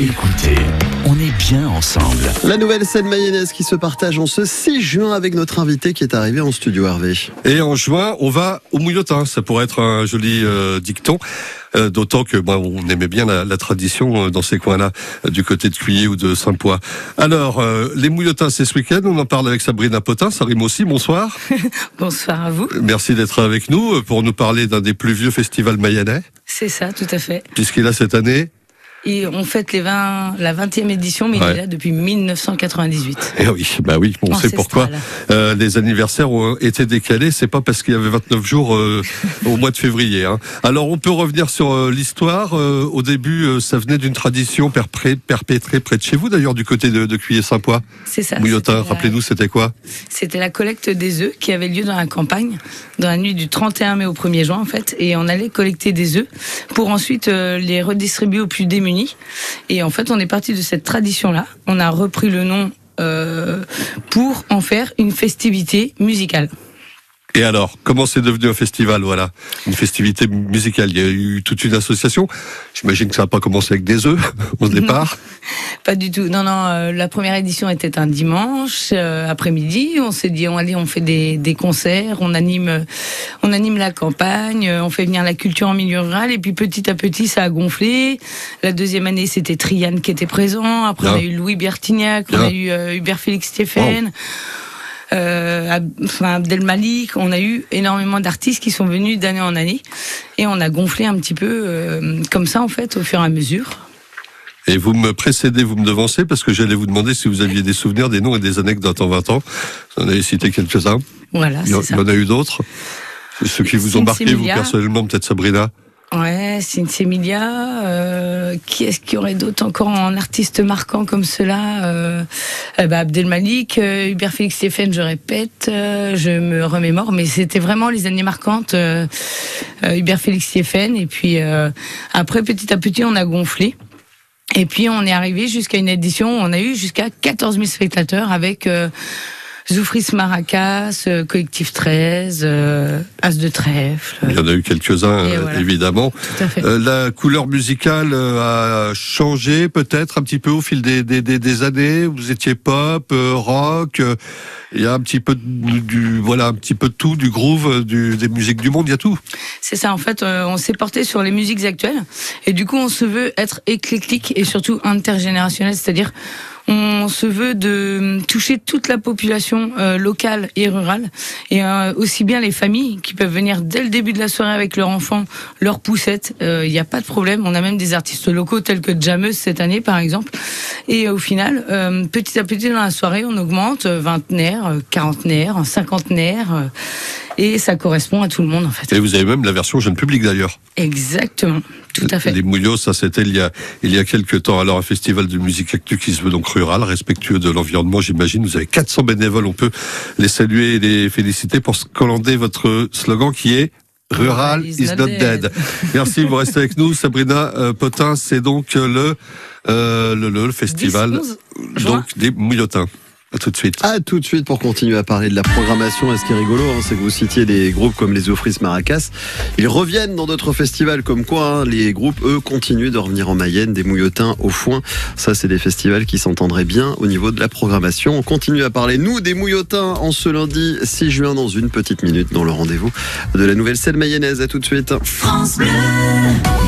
Écoutez, on est bien ensemble. La nouvelle scène mayonnaise qui se partage en ce 6 juin avec notre invité qui est arrivé en studio Hervé. Et en juin, on va au Mouillotin. Ça pourrait être un joli euh, dicton. Euh, D'autant que bah, on aimait bien la, la tradition euh, dans ces coins-là, euh, du côté de Cuillé ou de Saint-Poix. Alors, euh, les Mouillotins, c'est ce week-end. On en parle avec Sabrina Potin. Ça rime aussi. Bonsoir. Bonsoir à vous. Merci d'être avec nous pour nous parler d'un des plus vieux festivals mayennais, C'est ça, tout à fait. puisqu'il a cette année. Et on fête les 20, la 20e édition, mais il Ouais. est là depuis 1998. Eh oui, bah oui, on sait pourquoi. Euh, les anniversaires ont été décalés. C'est pas parce qu'il y avait 29 jours euh, au mois de février. Hein. Alors on peut revenir sur euh, l'histoire. Au début, ça venait d'une tradition perpré- perpétrée près de chez vous, d'ailleurs, du côté de, de Cuillé-Saint-Poix. C'est ça. La- rappelez-nous, c'était quoi? C'était la collecte des œufs qui avait lieu dans la campagne, dans la nuit du 31 mai au 1er juin en fait. Et on allait collecter des œufs pour ensuite les redistribuer aux plus démunis. Et en fait, on est parti de cette tradition-là. On a repris le nom euh, pour en faire une festivité musicale. Et alors, comment c'est devenu un festival Voilà, une festivité musicale. Il y a eu toute une association. J'imagine que ça n'a pas commencé avec des œufs au départ. Pas du tout. Non, non. euh, la première édition était un dimanche euh, après-midi. On s'est dit, on allez, on fait des, des concerts, on anime, euh, on anime la campagne, euh, on fait venir la culture en milieu rural. Et puis petit à petit, ça a gonflé. La deuxième année, c'était Triane qui était présent. Après, on Bien. a eu Louis Bertignac, on Bien. a eu euh, Hubert Félix Stéphane. Enfin Abdel Malik, on a eu énormément d'artistes qui sont venus d'année en année et on a gonflé un petit peu euh, comme ça en fait au fur et à mesure. Et vous me précédez, vous me devancez, parce que j'allais vous demander si vous aviez des souvenirs, des noms et des anecdotes en 20 ans. Vous en avez cité quelques-uns. Voilà, Il y en c'est ça. il y en a eu d'autres. Ceux qui vous ont marqué, vous personnellement, peut-être Sabrina. Ouais, Cynthia Emilia. Euh, qui est-ce qu'il y aurait d'autres encore en artistes marquants comme cela euh, bah, Abdel Malik, euh, Hubert Félix Stéphane, je répète, euh, je me remémore, mais c'était vraiment les années marquantes. euh, Hubert Félix Stéphane, et puis après, petit à petit, on a gonflé. Et puis on est arrivé jusqu'à une édition où on a eu jusqu'à 14 000 spectateurs avec Zoufris Maracas, euh, Collectif 13, euh, As de Trèfle. Il y en a eu quelques-uns, euh, voilà. évidemment. Tout à fait. La couleur musicale a changé peut-être un petit peu au fil des, des, des, des années. Vous étiez pop, rock. Il y a un petit peu de- du voilà un petit peu de tout, du groove, du, des musiques du monde. Il y a tout. C'est ça, en fait, on s'est porté sur les musiques actuelles. Et du coup, on se veut être éclectique et surtout intergénérationnel, c'est-à-dire on se veut de toucher toute la population euh, locale et rurale, et euh, aussi bien les familles qui peuvent venir dès le début de la soirée avec leur enfant, leur poussette. Il n'y a pas de problème. On a même des artistes locaux tels que Jameuse cette année, par exemple. Et au final, euh, petit à petit dans la soirée, on augmente euh, vingtenaire, euh, quarantenaire, cinquantenaire, euh, et ça correspond à tout le monde en fait. Et vous avez même la version jeune public d'ailleurs. Exactement, tout à fait. Les Mouillots, ça c'était il y a il y a quelques temps. Alors un festival de musique actuelle qui se veut donc rural, respectueux de l'environnement, j'imagine. Vous avez 400 bénévoles, on peut les saluer et les féliciter pour scolander votre slogan qui est Rural is not dead. Merci, vous restez avec nous. Sabrina euh, Potin, c'est donc le, euh, le, le festival 10, 11 juin. donc des Mouillotins. À tout de suite. À tout de suite pour continuer à parler de la programmation. Et ce qui est rigolo, hein, c'est que vous citiez des groupes comme les Offris Maracas. Ils reviennent dans d'autres festivals comme quoi hein, les groupes, eux, continuent de revenir en Mayenne, des mouillotins au foin. Ça, c'est des festivals qui s'entendraient bien au niveau de la programmation. On continue à parler, nous, des mouillotins en ce lundi 6 juin dans une petite minute dans le rendez-vous de la nouvelle scène mayonnaise. À tout de suite.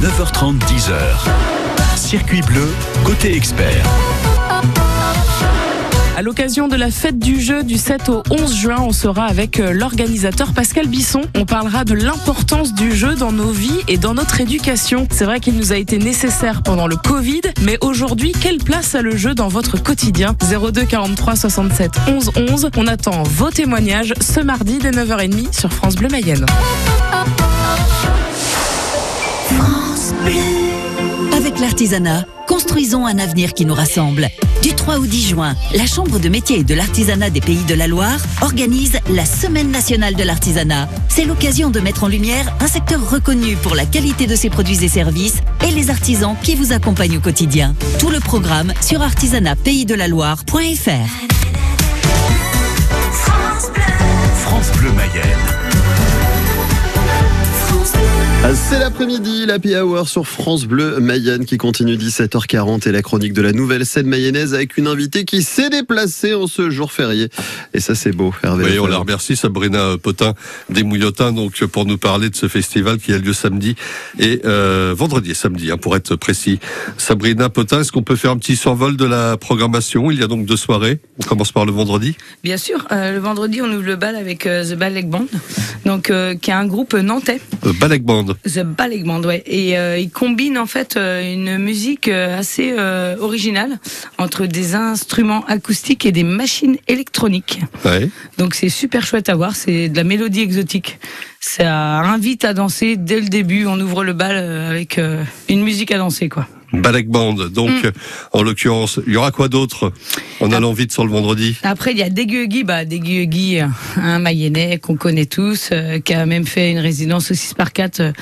9h30, 10h. Circuit bleu, côté expert. À l'occasion de la fête du jeu du 7 au 11 juin, on sera avec euh, l'organisateur Pascal Bisson. On parlera de l'importance du jeu dans nos vies et dans notre éducation. C'est vrai qu'il nous a été nécessaire pendant le Covid, mais aujourd'hui, quelle place a le jeu dans votre quotidien? 02 43 67 11 11. On attend vos témoignages ce mardi dès 9h30 sur France Bleu Mayenne. Avec l'artisanat, construisons un avenir qui nous rassemble. Du 3 au 10 juin, la Chambre de métier et de l'artisanat des pays de la Loire organise la Semaine nationale de l'artisanat. C'est l'occasion de mettre en lumière un secteur reconnu pour la qualité de ses produits et services et les artisans qui vous accompagnent au quotidien. Tout le programme sur artisanatpaysdelaloire.fr. C'est l'après-midi, l'Happy Hour sur France Bleu Mayenne qui continue 17h40 et la chronique de la nouvelle scène mayonnaise avec une invitée qui s'est déplacée en ce jour férié. Et ça, c'est beau, Hervé. Oui, on la remercie, Sabrina Potin des Mouillotins, donc pour nous parler de ce festival qui a lieu samedi et euh, vendredi et samedi, hein, pour être précis. Sabrina Potin, est-ce qu'on peut faire un petit survol de la programmation? Il y a donc deux soirées. On commence par le vendredi. Bien sûr, euh, le vendredi, on ouvre le bal avec euh, The Ballet Band, donc euh, qui est un groupe nantais. Balek Band. The Ballet Band, ouais. Et euh, il combine en fait euh, une musique euh, assez euh, originale entre des instruments acoustiques et des machines électroniques. Ouais. Donc c'est super chouette à voir, c'est de la mélodie exotique. Ça invite à danser dès le début, on ouvre le bal avec euh, une musique à danser quoi. Balek Band. Donc, Mm. euh, en l'occurrence, il y aura quoi d'autre en allant vite sur le vendredi? Après, il y a Dégueugui, bah, Dégueugui, euh, un Mayennais qu'on connaît tous, euh, qui a même fait une résidence au 6 par 4 euh,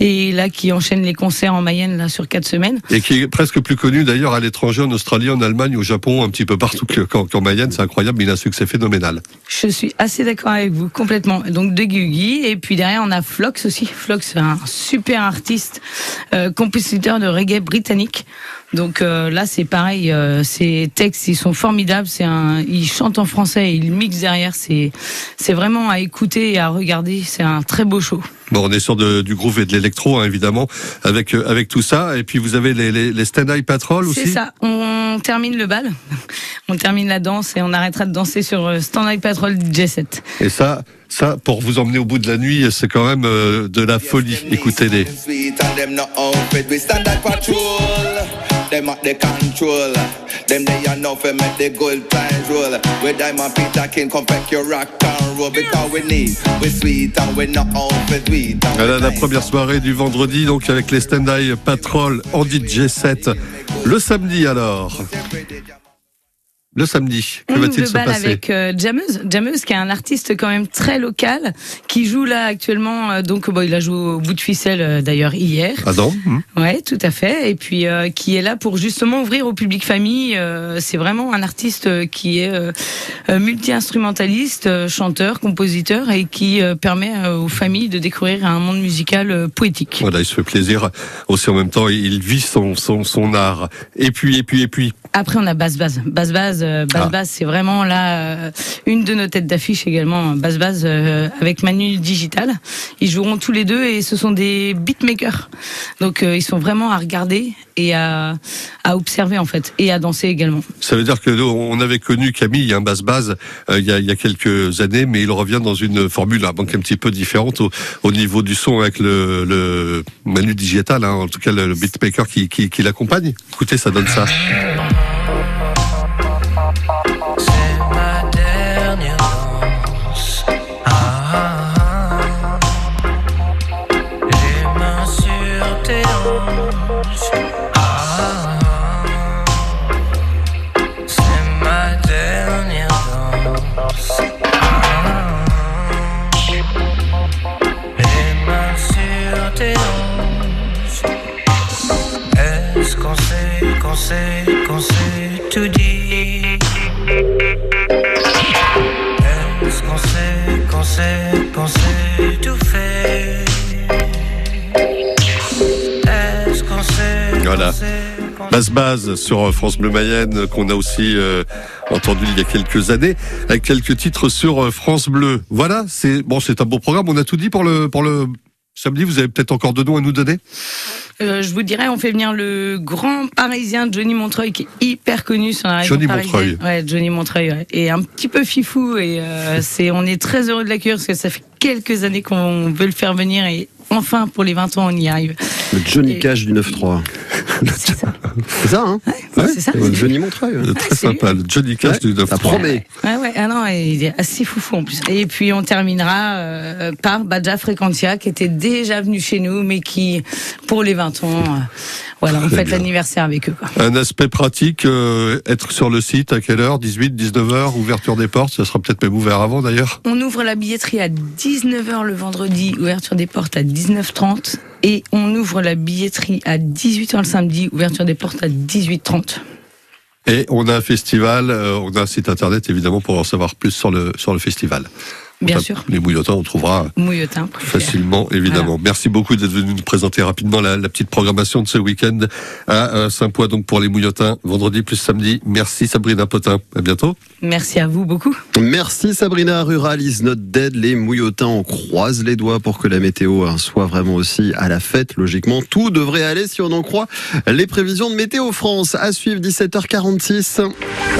et là qui enchaîne les concerts en Mayenne là sur quatre semaines. Et qui est presque plus connu d'ailleurs à l'étranger, en Australie, en Allemagne, au Japon, un petit peu partout que- qu'en Mayenne. C'est incroyable, mais il a un succès phénoménal. Je suis assez d'accord avec vous, complètement. Donc Dégueugui, et puis derrière on a Flox aussi. Flox, un super artiste, euh, compositeur de reggae britannique britannique donc euh, là, c'est pareil, euh, ses textes, ils sont formidables. C'est un, il chante en français, et il mixe derrière. C'est, c'est vraiment à écouter et à regarder. C'est un très beau show. Bon, on est sur de- du groove et de l'électro, hein, évidemment, avec euh, avec tout ça. Et puis vous avez les, les, les Stand Eye Patrol aussi. C'est ça. On termine le bal, on termine la danse et on arrêtera de danser sur Stand Eye Patrol DJ 7. Et ça, ça, pour vous emmener au bout de la nuit, c'est quand même euh, de la folie. Écoutez-les. Them no outfit, we stand at patrol. Them at the control. Them they are now for make the good times roll. With Diamond Peter King come back your rock and roll because we need we sweet and we no outfit sweet. and we Voilà la première soirée du vendredi, donc avec les Stand Eye Patrol en DJ 7. Le samedi alors. Le samedi, que ouvre va-t-il se passer avec euh, Jameuse. Jameuse qui est un artiste quand même très local, qui joue là actuellement. euh, donc bon, il a joué au bout de ficelle euh, d'ailleurs hier. Ah non hmm. Ouais, tout à fait. Et puis euh, qui est là pour justement ouvrir au public famille. C'est vraiment un artiste qui est multi-instrumentaliste, chanteur, compositeur et qui permet aux familles de découvrir un monde musical poétique. Voilà, il se fait plaisir. Aussi en même temps, il vit son, son, son art. Et puis, et puis, et puis. Après, on a Basse Base. Basse Base, euh, Basse Ah. Base, c'est vraiment là euh, une de nos têtes d'affiche également. Basse Base euh, avec Manu Digital. Ils joueront tous les deux et ce sont des beatmakers. Donc euh, ils sont vraiment à regarder et à, à observer en fait et à danser également. Ça veut dire que nous, on avait connu Camille, un basse base, euh, il, y a, il y a quelques années, mais il revient dans une formule donc un petit peu différente au, au niveau du son avec le, le Manu Digital, hein, en tout cas le, le beatmaker qui, qui, qui l'accompagne. Écoutez, ça donne ça. Sait, qu'on sait, qu'on sait tout dire Est-ce qu'on sait, qu'on sait, qu'on sait tout faire? Est-ce qu'on sait, Voilà. Basse base sur euh, France Bleu Mayenne qu'on a aussi euh, entendu il y a quelques années avec quelques titres sur euh, France Bleu. Voilà, c'est bon, c'est un beau programme. On a tout dit pour le pour le samedi. Vous avez peut-être encore deux noms à nous donner. Euh, je vous dirais, on fait venir le grand parisien Johnny Montreuil qui est hyper connu sur la région Johnny parisienne. Ouais, Johnny Montreuil, ouais. et un petit peu fifou et euh, c'est, on est très heureux de l'accueillir parce que ça fait quelques années qu'on veut le faire venir et enfin pour les 20 ans on y arrive. Le Johnny Et- Cash du 9-3. C'est ça. C'est ça, hein c'est ça. Le Johnny Montreuil. ouais. Euh, Très sympa, le Johnny Cash Ouais, du 9 ça promet. Ouais, ouais, ah non, il est assez foufou en plus. Et puis on terminera euh, par Badja Frequentia qui était déjà venu chez nous, mais qui, pour les 20 ans, euh, voilà, on fête l'anniversaire avec eux. Quoi. Un aspect pratique, euh, être sur le site à quelle heure? 18, 19 heures, ouverture des portes, ça sera peut-être même ouvert avant d'ailleurs. On ouvre la billetterie à 19h le vendredi, ouverture des portes à 19h30. Et on ouvre la billetterie à 18h le samedi, ouverture des portes à 18h30. Et on a un festival, euh, on a un site internet évidemment pour en savoir plus sur le, sur le festival. Bien Enfin, sûr. Les mouillotins, on trouvera facilement, évidemment. Merci beaucoup d'être venu nous présenter rapidement la, la petite programmation de ce week-end à Saint-Poix, donc pour les mouillotins, vendredi plus samedi. Merci Sabrina Potin. À bientôt. Merci à vous beaucoup. Merci Sabrina, Rural is not dead. Les mouillotins, on croise les doigts pour que la météo hein, soit vraiment aussi à la fête. Logiquement, tout devrait aller si on en croit les prévisions de Météo France. À suivre 17h46.